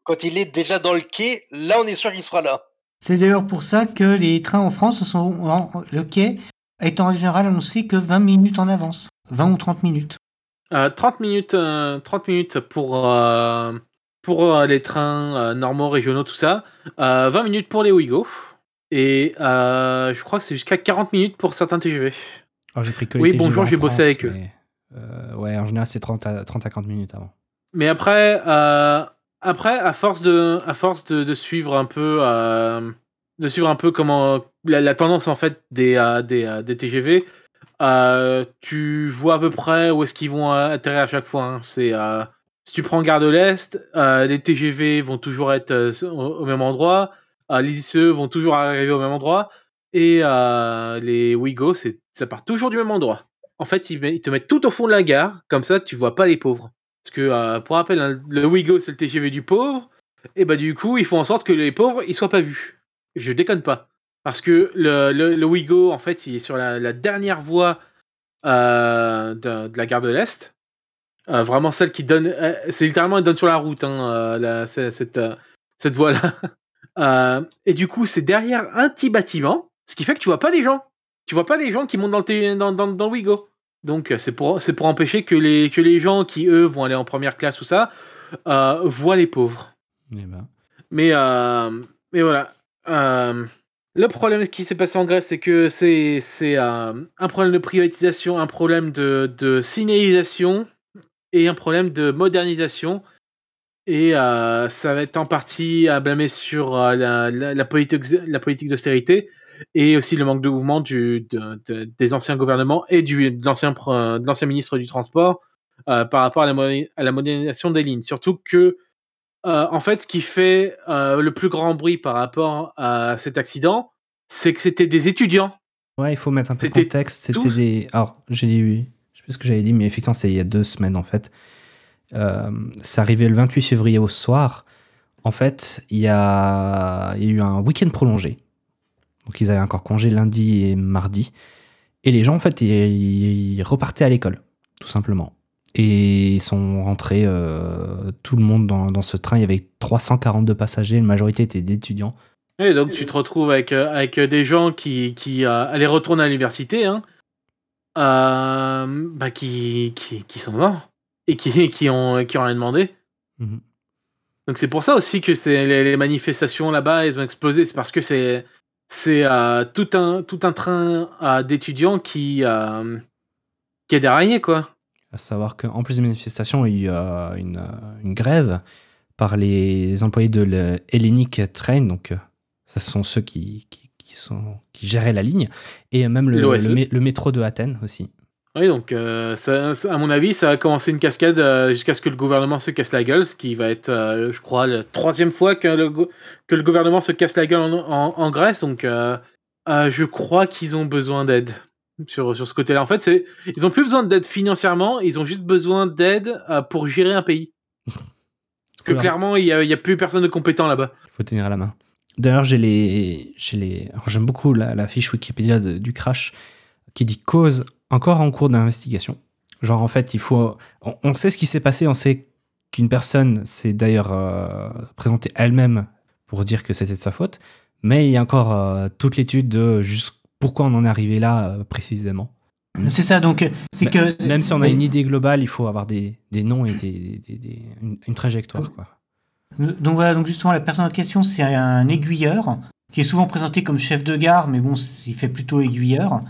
Quand il est déjà dans le quai, là, on est sûr qu'il sera là. C'est d'ailleurs pour ça que les trains en France sont. en- Le quai est en général annoncé que 20 minutes en avance. 20 ou 30 minutes. Euh, 30 minutes, euh, 30 minutes pour, euh, pour euh, les trains euh, normaux, régionaux, tout ça. Euh, 20 minutes pour les Ouigo. Et euh, je crois que c'est jusqu'à 40 minutes pour certains TGV. Alors j'ai pris que Oui, les TGV bonjour, j'ai bossé avec eux. mais, euh, ouais, en général, c'est 30 à, 30 à 40 minutes avant. Mais après, euh, après à force de, à force de, suivre un peu, euh, de suivre un peu comment la, tendance en fait des, euh, des, euh, des TGV, euh, tu vois à peu près où est-ce qu'ils vont euh, atterrir à chaque fois. hein. C'est euh, si tu prends Gare de l'Est, euh, les TGV vont toujours être euh, au, même endroit, euh, les ICE vont toujours arriver au même endroit, et euh, les c'est ça part toujours du même endroit. En fait, ils, met- te mettent tout au fond de la gare, comme ça tu vois pas les pauvres. Parce que, euh, pour rappel, hein, le Ouigo, c'est le TGV du pauvre. Et bah, du coup, ils font en sorte que les pauvres, ils soient pas vus. Je déconne pas. Parce que le, le, Ouigo, en fait, il est sur la, dernière voie euh, de, la gare de l'Est. Euh, vraiment celle qui donne. c'est littéralement, elle donne sur la route, hein, cette, cette voie-là. Et du coup, c'est derrière un petit bâtiment, ce qui fait que tu vois pas les gens. Tu vois pas les gens qui montent dans le, dans, dans, dans Ouigo? Donc, euh, c'est pour, c'est pour empêcher que les, que les gens qui, eux, vont aller en première classe ou ça, euh, voient les pauvres. Eh ben, Mais, euh, mais voilà. Euh, le problème qui s'est passé en Grèce, c'est que c'est c'est, un problème de privatisation, un problème de, de signalisation et un problème de modernisation. Et ça va être en partie à blâmer sur la, la, la politique, la politique d'austérité et aussi le manque de mouvement du, de- de- des anciens gouvernements et du, de l'ancien ministre du Transport euh, par rapport à la, moderni- à la modernisation des lignes. Surtout que euh, en fait, ce qui fait euh, le plus grand bruit par rapport à cet accident, c'est que c'était des étudiants. Ouais, il faut mettre un peu de contexte. C'était des. Alors, j'ai dit oui. Je sais pas ce que j'avais dit, mais effectivement, c'est il y a deux semaines en fait. C'est arrivé le 28 février au soir. En fait, il y a, il y a eu un week-end prolongé. Donc ils avaient encore congé lundi et mardi. Et les gens, en fait, ils, ils repartaient à l'école, tout simplement. Et ils sont rentrés, euh, tout le monde dans, dans ce train. Il y avait 342 passagers, la majorité étaient d'étudiants. Et donc tu te retrouves avec, euh, avec euh, des gens qui, qui euh, allaient retourner à l'université, hein, euh, bah, qui, qui, qui sont morts et qui, qui, ont, qui ont rien demandé. Mhm. Donc c'est pour ça aussi que les, les manifestations là-bas, elles ont explosé. C'est parce que c'est c'est euh, tout un tout un train euh, d'étudiants qui euh, qui a déraillé quoi. À savoir qu'en plus des manifestations, il y a eu une, une grève par les employés de le Hellenic Train. Donc, euh, ce sont ceux qui, qui, qui sont, qui géraient la ligne. Et même le, le métro de Athènes aussi. Oui, donc euh, ça- à mon avis, ça va commencer une cascade euh, jusqu'à ce que le gouvernement se casse la gueule, ce qui va être, euh, je crois, la troisième fois que le, que le gouvernement se casse la gueule en, en- en Grèce. Donc, je crois qu'ils ont besoin d'aide sur, sur ce côté-là. En fait, c'est, ils ont plus besoin d'aide financièrement, ils ont juste besoin d'aide pour gérer un pays. Parce que clairement, il n'y a, a plus personne de compétent là-bas. Il faut tenir la main. D'ailleurs, j'ai les, j'ai les, j'aime beaucoup la, la fiche Wikipédia de- du crash qui dit cause encore en cours d'investigation. Genre, en fait, il faut, on, on sait ce qui s'est passé, on sait qu'une personne s'est d'ailleurs euh, présentée elle-même pour dire que c'était de sa faute, mais il y a encore euh, toute l'étude de juste pourquoi on en est arrivé là euh, précisément. C'est ça, donc c'est que Même si on a une idée globale, il faut avoir des, des noms et des, des- des- une, une trajectoire. Quoi. Donc voilà, donc justement la personne en question c'est un aiguilleur qui est souvent présenté comme chef de gare, mais bon, il fait plutôt aiguilleur.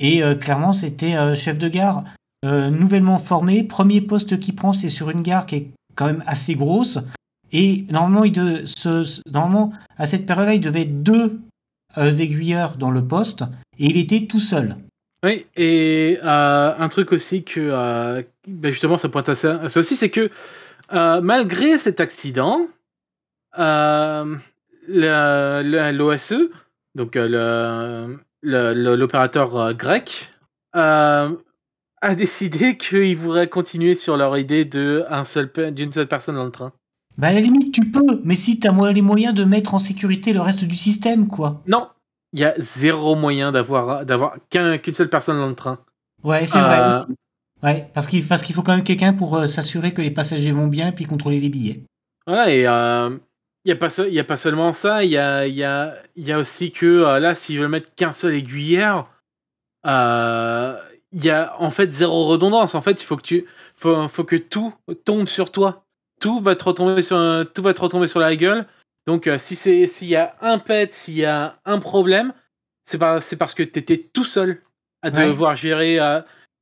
Et euh, clairement, c'était euh, chef de gare euh, nouvellement formé. Premier poste qu'il prend, c'est sur une gare qui est quand même assez grosse. Et normalement, à cette période-là, il devait deux aiguilleurs dans le poste, et il était tout seul. Oui, et un truc aussi que ben justement ça pointe à ça, ça aussi, c'est que malgré cet accident, l'OSE, donc le- l'opérateur euh, grec, euh, a décidé qu'ils voudraient continuer sur leur idée de un seul d'une seule personne dans le train. Bah à la limite, tu peux, mais si tu as les moyens de mettre en sécurité le reste du système, quoi. Non, il y a zéro moyen d'avoir d'avoir qu'un- qu'une seule personne dans le train. Ouais, c'est Euh, vrai. Ouais, parce qu'il qu'il faut quand même quelqu'un pour euh, s'assurer que les passagers vont bien puis contrôler les billets. Voilà, et il n'y a, pas y a pas seulement ça, il y a, y, a, y a aussi que euh, là, s'ils veulent mettre qu'un seul aiguillère, il y a en fait zéro redondance. En fait, il faut que, tu, faut, faut que tout tombe sur toi. Tout va te retomber sur, tout va te retomber sur la gueule. Donc, euh, si c'est s'il y a un pet, s'il y a un problème, c'est parce que tu étais tout seul à Ouais. devoir gérer. euh,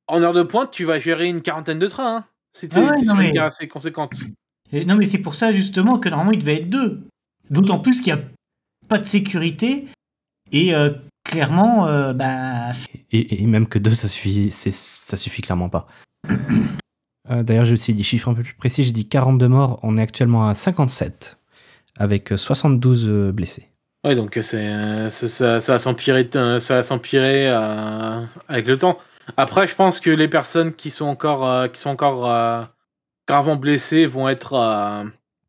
en heure de pointe, tu vas gérer une quarantaine de trains. Hein, si tu Ah ouais, sur non, une mais- assez conséquente. Et non, mais c'est pour ça justement que normalement il devait être deux. D'autant plus qu'il n'y a pas de sécurité et euh, clairement, euh, bah, Et, et même que deux, ça suffit, ça suffit clairement pas. Euh, D'ailleurs, j'ai aussi des chiffres un peu plus précis. J'ai dit 42 morts. On est actuellement à 57, avec euh, 72 euh, blessés. Ouais, donc c'est ça, ça, va s'empirer, ça va s'empirer avec le temps. Après, je pense que les personnes qui sont encore, qui sont encore euh, gravement blessées vont être, euh,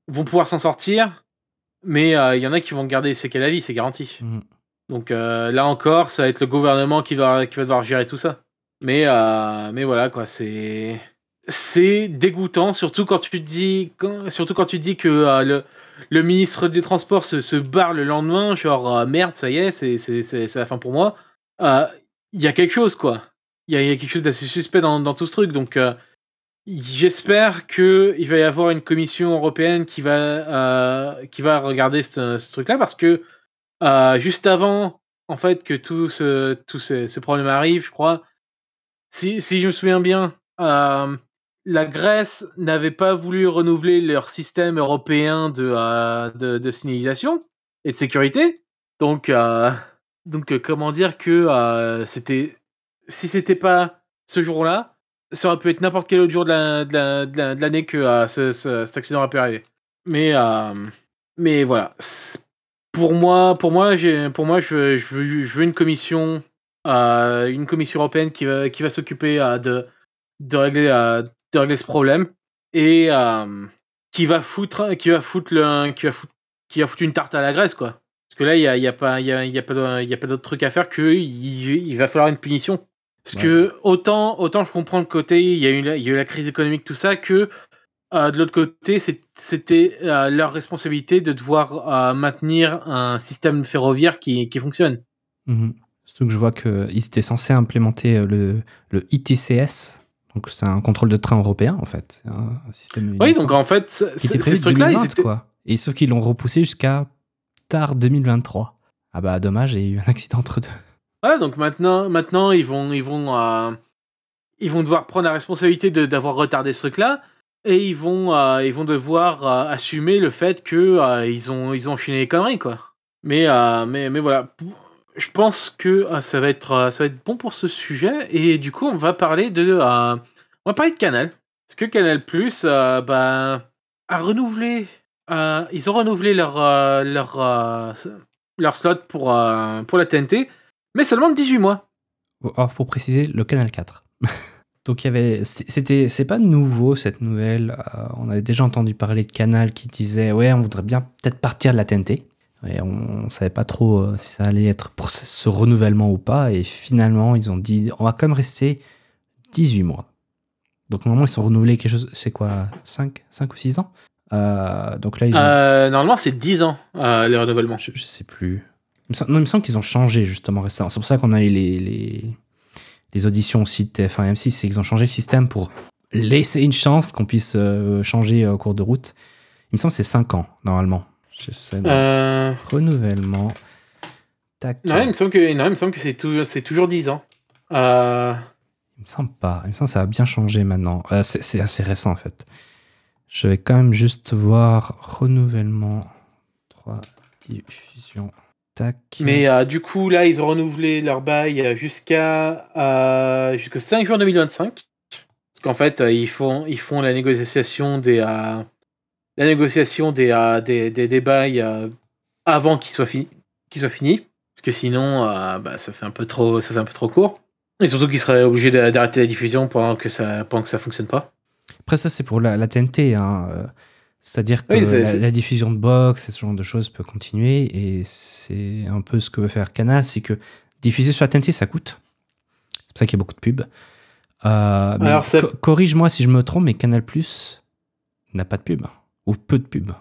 vont pouvoir s'en sortir, mais euh, il y en a qui vont garder des séquelles à vie, c'est garanti. Mhm. Donc euh, là encore, ça va être le gouvernement qui va, qui va devoir gérer tout ça. Mais, mais voilà quoi, c'est c'est dégoûtant, surtout quand tu te dis, quand, surtout quand tu dis que le, le ministre des Transports se, se barre le lendemain, genre merde, ça y est, c'est la fin pour moi. Il y a quelque chose quoi. Il y, a- il y a quelque chose d'assez suspect dans, dans tout ce truc. Donc j'espère que il va y avoir une commission européenne qui va euh, qui va regarder ce, ce truc-là parce que euh, juste avant en fait que tout ce tous ces, ces problèmes arrivent, je crois. Si, si je me souviens bien, euh, la Grèce n'avait pas voulu renouveler leur système européen de, de, de signalisation et de sécurité. Donc, donc comment dire que c'était. Si c'était pas ce jour-là, ça aurait pu être n'importe quel autre jour de la- de la- de la- de l'année que euh, ce- ce- cet accident aurait pu arriver. Mais, euh, voilà. Pour moi, pour moi, je, veux, une commission, euh, une commission européenne qui va, s'occuper de, régler, ce problème et qui va foutre, une tarte à la quoi. Parce que là, il y a, pas, d'autre truc à faire que il, il va falloir une punition. Parce Ouais. que autant, autant je comprends le côté, il y a eu, la- il y a eu la crise économique, tout ça, que euh, de l'autre côté, c'est- c'était euh, leur responsabilité de devoir euh, maintenir un système ferroviaire qui, qui fonctionne. Mhm. Surtout que je vois qu'ils étaient censés implémenter le, le ITCS. Donc c'est un contrôle de train européen en fait. C'est un, un système Oui, donc en fait, c- qui était c- prévu ces trucs-là, ils 2020 étaient. quoi. Et sauf qu'ils l'ont repoussé jusqu'à tard 2023. Ah bah dommage, il y a eu un accident entre deux. Donc maintenant, maintenant ils vont, ils vont, euh, ils vont devoir prendre la responsabilité d'avoir retardé ce truc-là, et ils vont, euh, ils vont devoir euh, assumer le fait que euh, ils ont, ils ont enchaîné les conneries, quoi. Mais, mais, mais voilà, je pense que ça va être, ça va être bon pour ce sujet, et du coup, on va parler de, on va parler de Canal, parce que Canal Plus, bah, a renouvelé, ils ont renouvelé leur, leur, leur slot pour, pour la TNT. Mais seulement de 18 mois. Alors pour préciser, le Canal 4. Donc il y avait, c'était, c'est pas nouveau cette nouvelle. Euh, on avait déjà entendu parler de Canal qui disait ouais, on voudrait bien peut-être partir de la TNT. Et on, on savait pas trop euh, si ça allait être pour ce, ce renouvellement ou pas. Et finalement, ils ont dit on va quand même rester 18 mois. Donc normalement, ils sont renouvelés quelque chose, c'est quoi 5, 5 ou 6 ans? Euh, Donc là, ils ont. Normalement, c'est 10 ans, les renouvellements. Je, je sais plus. Il me semble, non, il me semble qu'ils ont changé justement récemment. C'est pour ça qu'on a eu les, les, les auditions aussi de TF1 et M6. C'est qu'ils ont changé le système pour laisser une chance qu'on puisse euh, changer euh, au cours de route. Il me semble que c'est 5 ans normalement. J'essaie de- Euh... Renouvellement. Tac. Non, il me semble que, non, il me semble que c'est, tout, c'est toujours 10 ans. Euh... Il me semble pas. Il me semble que ça a bien changé maintenant. Euh, c'est, c'est assez récent en fait. Je vais quand même juste voir renouvellement 3 diffusion. Tac. Mais euh, du coup, là, ils ont renouvelé leur bail euh, jusqu'à euh, jusqu'au 5 juin 2025. Parce qu'en fait, ils, font, ils font la négociation des, euh, la négociation des, des, des, des bails avant qu'ils soient finis. Qu'ils soient finis. Parce que sinon, bah, ça, fait un peu trop, ça fait un peu trop court. Et surtout qu'ils seraient obligés d'a- d'arrêter la diffusion pendant que ça pendant que ça fonctionne pas. Après, ça, c'est pour la, la TNT. Hein. C'est-à-dire que Oui, la, diffusion de box et ce genre de choses peut continuer. Et c'est un peu ce que veut faire Canal c'est que diffuser sur la TNT, ça coûte. C'est pour ça qu'il y a beaucoup de pubs. Euh, Alors, co- Corrige-moi si je me trompe, mais Canal Plus n'a pas de pub. Ou peu de pub.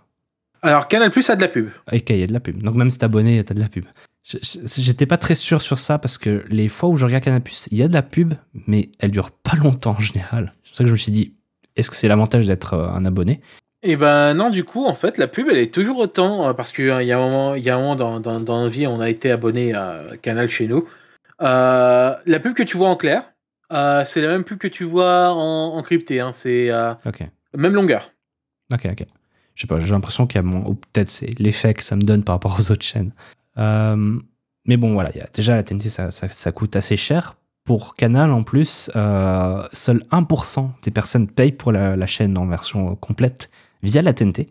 Alors, Canal Plus a de la pub. Ok, il y a de la pub. Donc même si t'es abonné, t'as de la pub. J'étais pas très sûr sur ça parce que les fois où je regarde Canal Plus, il y a de la pub, mais elle dure pas longtemps en général. C'est pour ça que je me suis dit, est-ce que c'est l'avantage d'être euh, un abonné? Et ben non, du coup, en fait, la pub, elle est toujours autant, euh, parce qu'il y a un moment, il y a un moment dans, dans, dans notre vie, on a été abonné à Canal chez nous. Euh, la pub que tu vois en clair, euh, c'est la même pub que tu vois en, en crypté, hein, c'est euh, même longueur. ok, ok. Je sais pas, j'ai l'impression qu'il y a mon... Ou peut-être c'est l'effet que ça me donne par rapport aux autres chaînes. Mais bon, voilà, il y a, déjà la TNT, ça, ça, ça coûte assez cher. Pour Canal, en plus, seul 1% des personnes payent pour la, la chaîne en version complète via la TNT.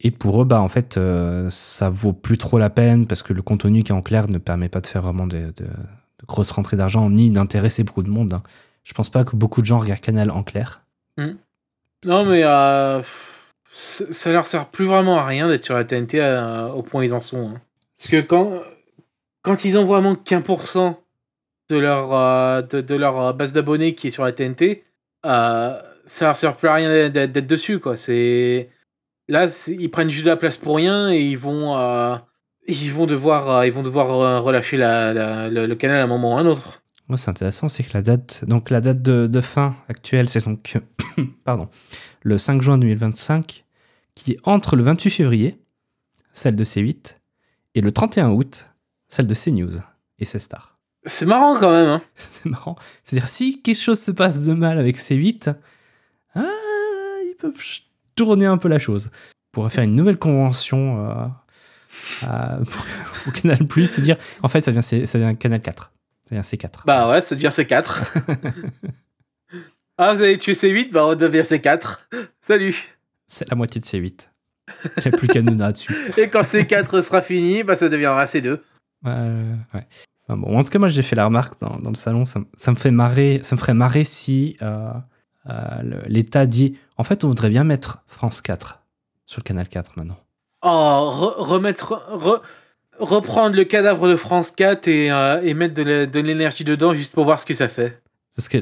Et pour eux, bah, en fait, euh, ça vaut plus trop la peine parce que le contenu qui est en clair ne permet pas de faire vraiment de, de- de grosses rentrées d'argent ni d'intéresser beaucoup de monde. hein. Je pense pas que beaucoup de gens regardent Canal en clair. Parce Non, que- mais euh, ça leur sert plus vraiment à rien d'être sur la TNT euh, au point où ils en sont. hein. Parce que quand, quand ils ont vraiment qu'un pour cent de leur, euh, de, de leur base d'abonnés qui est sur la TNT, euh, ça leur sert plus à rien d'être dessus. Quoi. C'est... Là, ils prennent juste de la place pour rien et ils vont, euh, ils vont devoir, euh, ils vont devoir euh, relâcher la, la- le, le canal à un moment ou à un autre. Moi, c'est intéressant, c'est que la date, donc la date de, de fin actuelle, c'est donc, pardon, le 5 juin 2025, qui est entre le 28 février, celle de C8, et le 31 août, celle de CNews et C-Star. C'est marrant quand même. Hein. C'est marrant. C'est-à-dire, si quelque chose se passe de mal avec C8, ah, ils peuvent tourner un peu la chose. Pourrait faire une nouvelle convention euh, à- au Canal Plus et dire, en fait, ça vient, C- ça vient Canal 4. Ça vient C4. Bah ouais, ça devient C4. ah, vous avez tué C8, bah on devient C4. Salut. C'est la moitié de C8. Il n'y a plus qu'Anouna dessus. Et quand C4 sera fini, bah ça deviendra C2. Euh, ouais. Bon, en tout cas, moi, j'ai fait la remarque dans, dans le salon. Ça, me- ça me fait marrer. Ça me ferait marrer si euh, euh, l'État dit en fait, on voudrait bien mettre France 4 sur le canal 4 maintenant. Oh, re- remettre, re- reprendre le cadavre de France 4 et, euh, et mettre de l'énergie dedans juste pour voir ce que ça fait. Parce que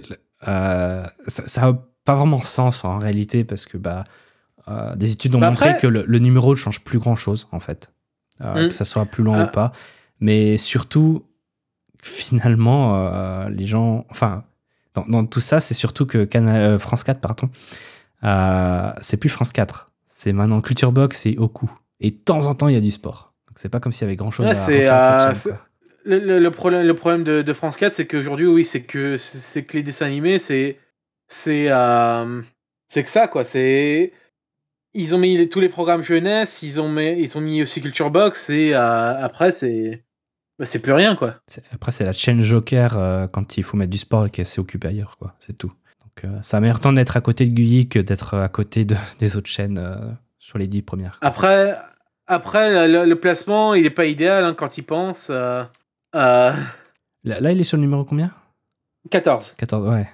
euh, ça, ça a pas vraiment sens en réalité parce que bah, euh, des études ont Bah montré après- que le, le numéro ne change plus grand chose en fait, Euh, Mm. que ça soit plus long Ah. ou pas. Mais surtout, finalement, euh, les gens, enfin, dans, dans tout ça, c'est surtout que euh, France 4, pardon, euh, c'est plus France 4, c'est maintenant Culture Box et Oku. Et de temps en temps, il y a du sport. Donc c'est pas comme s'il y avait grand chose à refaire euh. Le, le- le problème, le problème de, de France 4, c'est qu'aujourd'hui, oui, c'est que, c'est c'est que les dessins animés, c'est. C'est euh, c'est que ça, quoi. C'est. Ils ont mis les- tous les programmes jeunesse, ils ont mis, ils ont mis aussi Culture Box, et euh, après, c'est. Bah, c'est plus rien, quoi. Après, c'est la chaîne Joker euh, quand il faut mettre du sport et qu'elle s'est occupée ailleurs, quoi. C'est tout. Donc, euh, ça a meilleur temps d'être à côté de Gulli que d'être à côté de, des autres chaînes euh, sur les dix premières. Après, après le, le placement, il est pas idéal hein, quand il pense. euh, euh, Là, là, il est sur le numéro combien? 14. 14, ouais.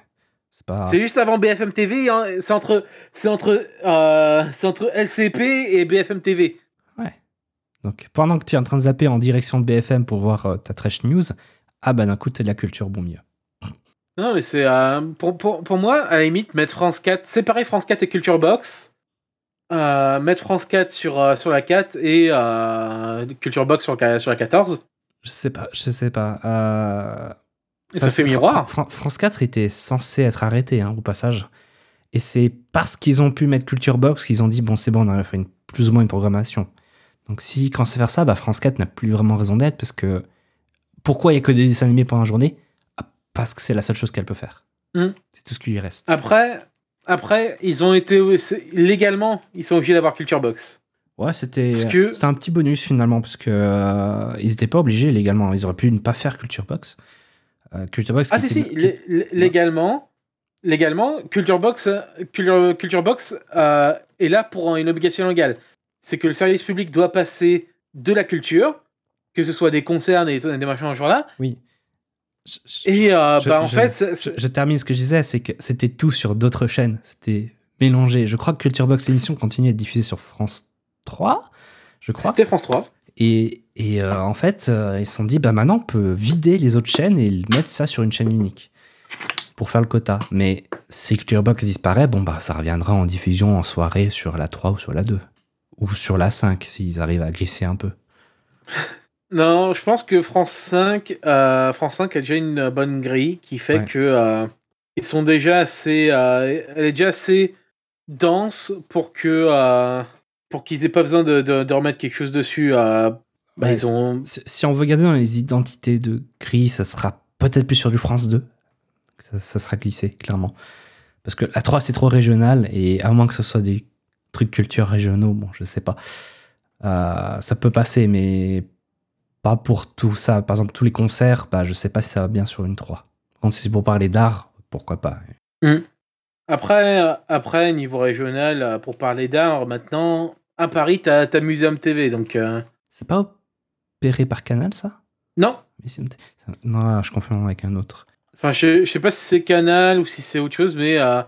C'est pas. Juste avant BFM TV, hein, c'est entre, c'est entre, euh, c'est entre LCP et BFM TV. Donc, pendant que tu es en train de zapper en direction de BFM pour voir euh, ta trash news, ah bah d'un coup, t'es de la culture, bon mieux. Non, mais c'est. euh, pour, pour, pour moi, à la limite, mettre France 4, séparer France 4 et Culture Box, euh, mettre France 4 sur, sur la 4 et Culture Box sur, la- sur la 14. Je sais pas, je sais pas. Et ça fait miroir. Fran- Fran- France 4 était censé être arrêté, hein, au passage. Et c'est parce qu'ils ont pu mettre Culture Box qu'ils ont dit bon, c'est bon, on a fait une, plus ou moins une programmation. Donc, si quand c'est faire ça, bah, France 4 n'a plus vraiment raison d'être parce que pourquoi il n'y a que des dessins animés pendant la journée? Ah, Parce que c'est la seule chose qu'elle peut faire. Hmm. C'est tout ce qui lui reste. Après, après, ils ont été. Légalement, ils sont obligés d'avoir Culture Box. Ouais, c'était Parce que- c'était un petit bonus finalement parce que euh, ils n'étaient pas obligés légalement. Ils auraient pu ne pas faire Culture Box. Euh, Culture Box. Ah, si, était- si, légalement, légalement, Culture Box, euh, Culture, Culture Box euh, est là pour une obligation légale. C'est que le service public doit passer de la culture, que ce soit des concerts, des, des machins dans ce genre-là, Oui. Je- je- et euh, Je- bah, en fait, je, termine ce que je disais, c'est que c'était tout sur d'autres chaînes. C'était mélangé. Je crois que Culture Box émission continue à être diffusée sur France 3, je crois. c'était France 3. Et, et euh, en fait, euh, ils se sont dit, bah maintenant, on peut vider les autres chaînes et mettre ça sur une chaîne unique pour faire le quota. Mais si Culture Box disparaît, bon, bah ça reviendra en diffusion en soirée sur la 3 ou sur la 2. Ou sur la 5, s'ils arrivent à glisser un peu. Non, je pense que France 5, euh, France 5 a déjà une bonne grille qui fait Ouais. que euh, ils sont déjà assez, euh, elle est déjà assez dense pour que euh, pour qu'ils aient pas besoin de, de- de remettre quelque chose dessus. euh, bah, Ouais, ils ont Si on veut garder dans les identités de gris, ça sera peut-être plus sur du France 2. Ça, ça sera glissé, clairement. Parce que la 3, c'est trop régional, et à moins que ce soit des trucs culture régionaux, bon, je sais pas. Euh, ça peut passer, mais pas pour tout ça. Par exemple, tous les concerts, bah, je sais pas si ça va bien sur une 3. Quand c'est pour parler d'art, pourquoi pas. Après, euh, après niveau régional, euh, pour parler d'art, maintenant à Paris, t'as as Muséum TV, donc euh, C'est pas opéré par Canal, ça? Non. Non, je confonds avec un autre. Enfin, je, je sais pas si c'est Canal ou si c'est autre chose, mais euh,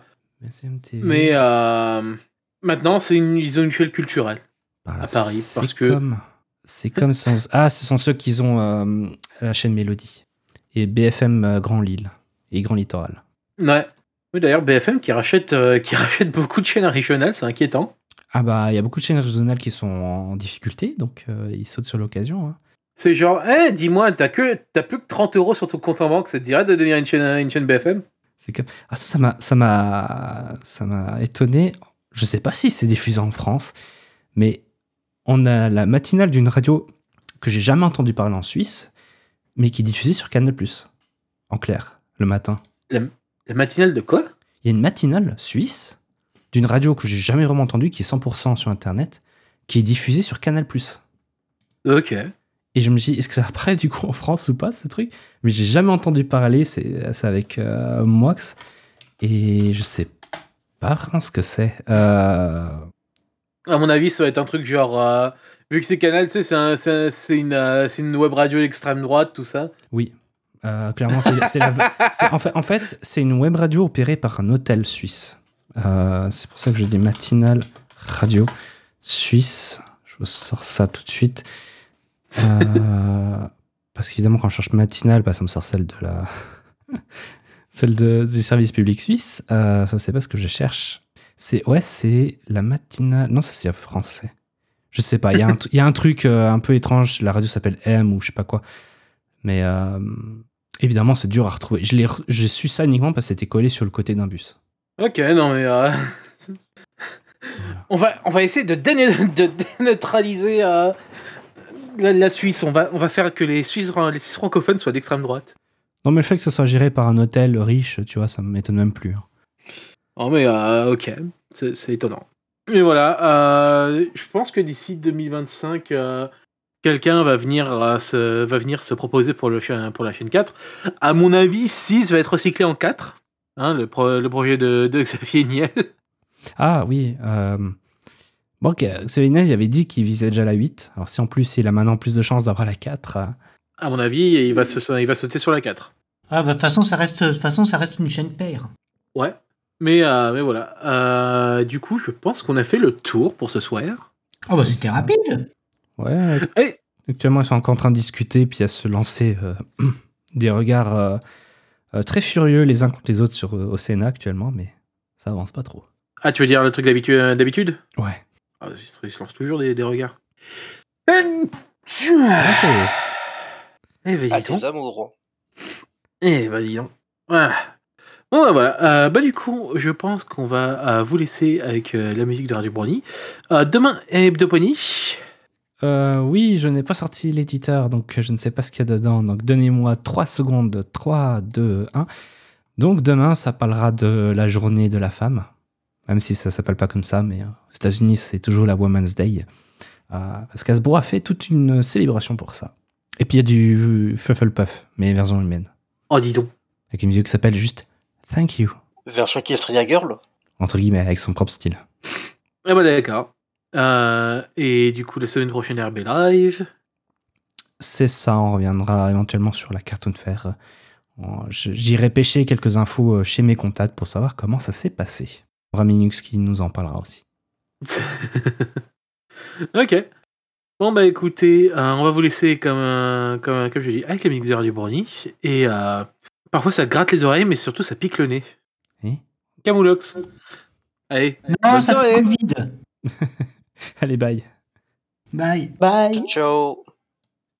TV. mais euh, maintenant c'est une ils ont une chaîne culturelle. Par à Paris, c'est parce que- comme- C'est comme. sans- Ah, ce sont ceux qui ont euh, la chaîne Mélodie. Et BFM euh, Grand Lille. Et Grand Littoral. Ouais. Oui, d'ailleurs, BFM qui rachète, euh, qui rachète beaucoup de chaînes régionales, c'est inquiétant. Ah bah, il y a beaucoup de chaînes régionales qui sont en difficulté, donc euh, ils sautent sur l'occasion. hein. C'est genre, eh, dis-moi, t'as que t'as plus que 30 euros sur ton compte en banque, ça te dirait de devenir une chaîne, une chaîne BFM C'est comme... Ah ça, ça m'a, ça m'a, ça m'a étonné. Je sais pas si c'est diffusé en France, mais on a la matinale d'une radio que j'ai jamais entendu parler en Suisse, mais qui est diffusée sur Canal+, en clair, le matin. La matinale de quoi? Il y a une matinale suisse d'une radio que j'ai jamais vraiment entendue, qui est 100% sur Internet, qui est diffusée sur Canal+. Ok. Et je me dis, est-ce que ça apparaît du coup en France ou pas ce truc? Mais j'ai jamais entendu parler, c'est avec euh, Mox. Et je sais pas ce que c'est. Euh, À mon avis, ça va être un truc genre, euh, vu que c'est Canal, tu sais, c'est un- une, euh, une web radio d'extrême droite, tout ça. oui. Clairement, c'est la. En fait, en fait, c'est une web radio opérée par un hôtel suisse. C'est pour ça que je dis matinale radio suisse. Je vous sors ça tout de suite. Parce qu'évidemment, quand je cherche matinale, bah, ça me sort celle de la. Celle de- du service public suisse. Euh, ça, c'est pas ce que je cherche. C'est ouais, c'est la matinale. Non, ça c'est français. Je sais pas. Il y, a un tr- il y a un truc euh, un peu étrange. La radio s'appelle M ou je sais pas quoi. Mais euh, évidemment, c'est dur à retrouver. Je l'ai re- J'ai su ça uniquement parce que c'était collé sur le côté d'un bus. Ok, non mais. on, va, on va essayer de, déne- de déneutraliser la, la Suisse. On va, on va faire que les Suisses, les Suisses francophones soient d'extrême droite. Non, mais le fait que ce soit géré par un hôtel riche, tu vois, ça m'étonne même plus. hein. Oh mais euh, ok, c'est c'est étonnant. Mais voilà, euh, je pense que d'ici 2025, euh, quelqu'un va venir se va venir se proposer pour le pour la chaîne 4. À mon avis, 6 va être recyclé en 4. Hein, le, pro- le projet de, de Xavier Niel. Ah oui. Bon, Xavier Niel, il avait dit qu'il visait déjà la 8. Alors si en plus il a maintenant plus de chances d'avoir la 4. À mon avis, il va, se, il va sauter sur la 4. Ah, bah, de toute façon, ça reste, de toute façon, ça reste une chaîne paire. Ouais. Mais, euh, mais voilà. Euh, du coup, je pense qu'on a fait le tour pour ce soir. Oh, bah, c'était rapide. Ouais. Actuellement, ils sont encore en train de discuter puis à se lancer euh, des regards très furieux les uns contre les autres sur, au Sénat actuellement, mais ça avance pas trop. Ah, tu veux dire le truc d'habitude? Ouais. ah, ils se- lancent toujours des, des regards. Eh ben, Ah, dis donc. des amours. Eh ben, dis donc. Voilà. Bon, bah, voilà. Euh, bah, du coup, je pense qu'on va euh, vous laisser avec euh, la musique de Radio Brownie. Euh, demain, Hebdopony. Euh, oui, je n'ai pas sorti l'éditeur, donc je ne sais pas ce qu'il y a dedans. Donc donnez-moi 3 secondes. 3, 2, 1. Donc demain, ça parlera de la journée de la femme. Même si ça s'appelle pas comme ça, mais euh, aux États-Unis, c'est toujours la Women's Day. Euh, parce qu'Asbro a fait toute une célébration pour ça. Et puis il y a du Fufflepuff, mais version humaine. Oh, dis donc. Avec une musique qui s'appelle juste Thank You, Version Kestria Girl. entre guillemets, avec son propre style. Ah, bah, d'accord. Euh, et du coup, la semaine prochaine, RB Live. C'est ça, on reviendra éventuellement sur la Cartoon Fair. Euh, J'irai pêcher quelques infos euh, chez mes contacts pour savoir comment ça s'est passé. Il y aura Minux qui nous en parlera aussi. ok. Bon, bah écoutez, euh, on va vous laisser comme, euh, comme, comme je dis, avec musique de Radio Brownie. Et euh, parfois, ça gratte les oreilles, mais surtout, ça pique le nez. Et Camoulox. Allez, Non, bonne ça soirée. c'est Covid. Allez, bye Bye. Bye. Ciao.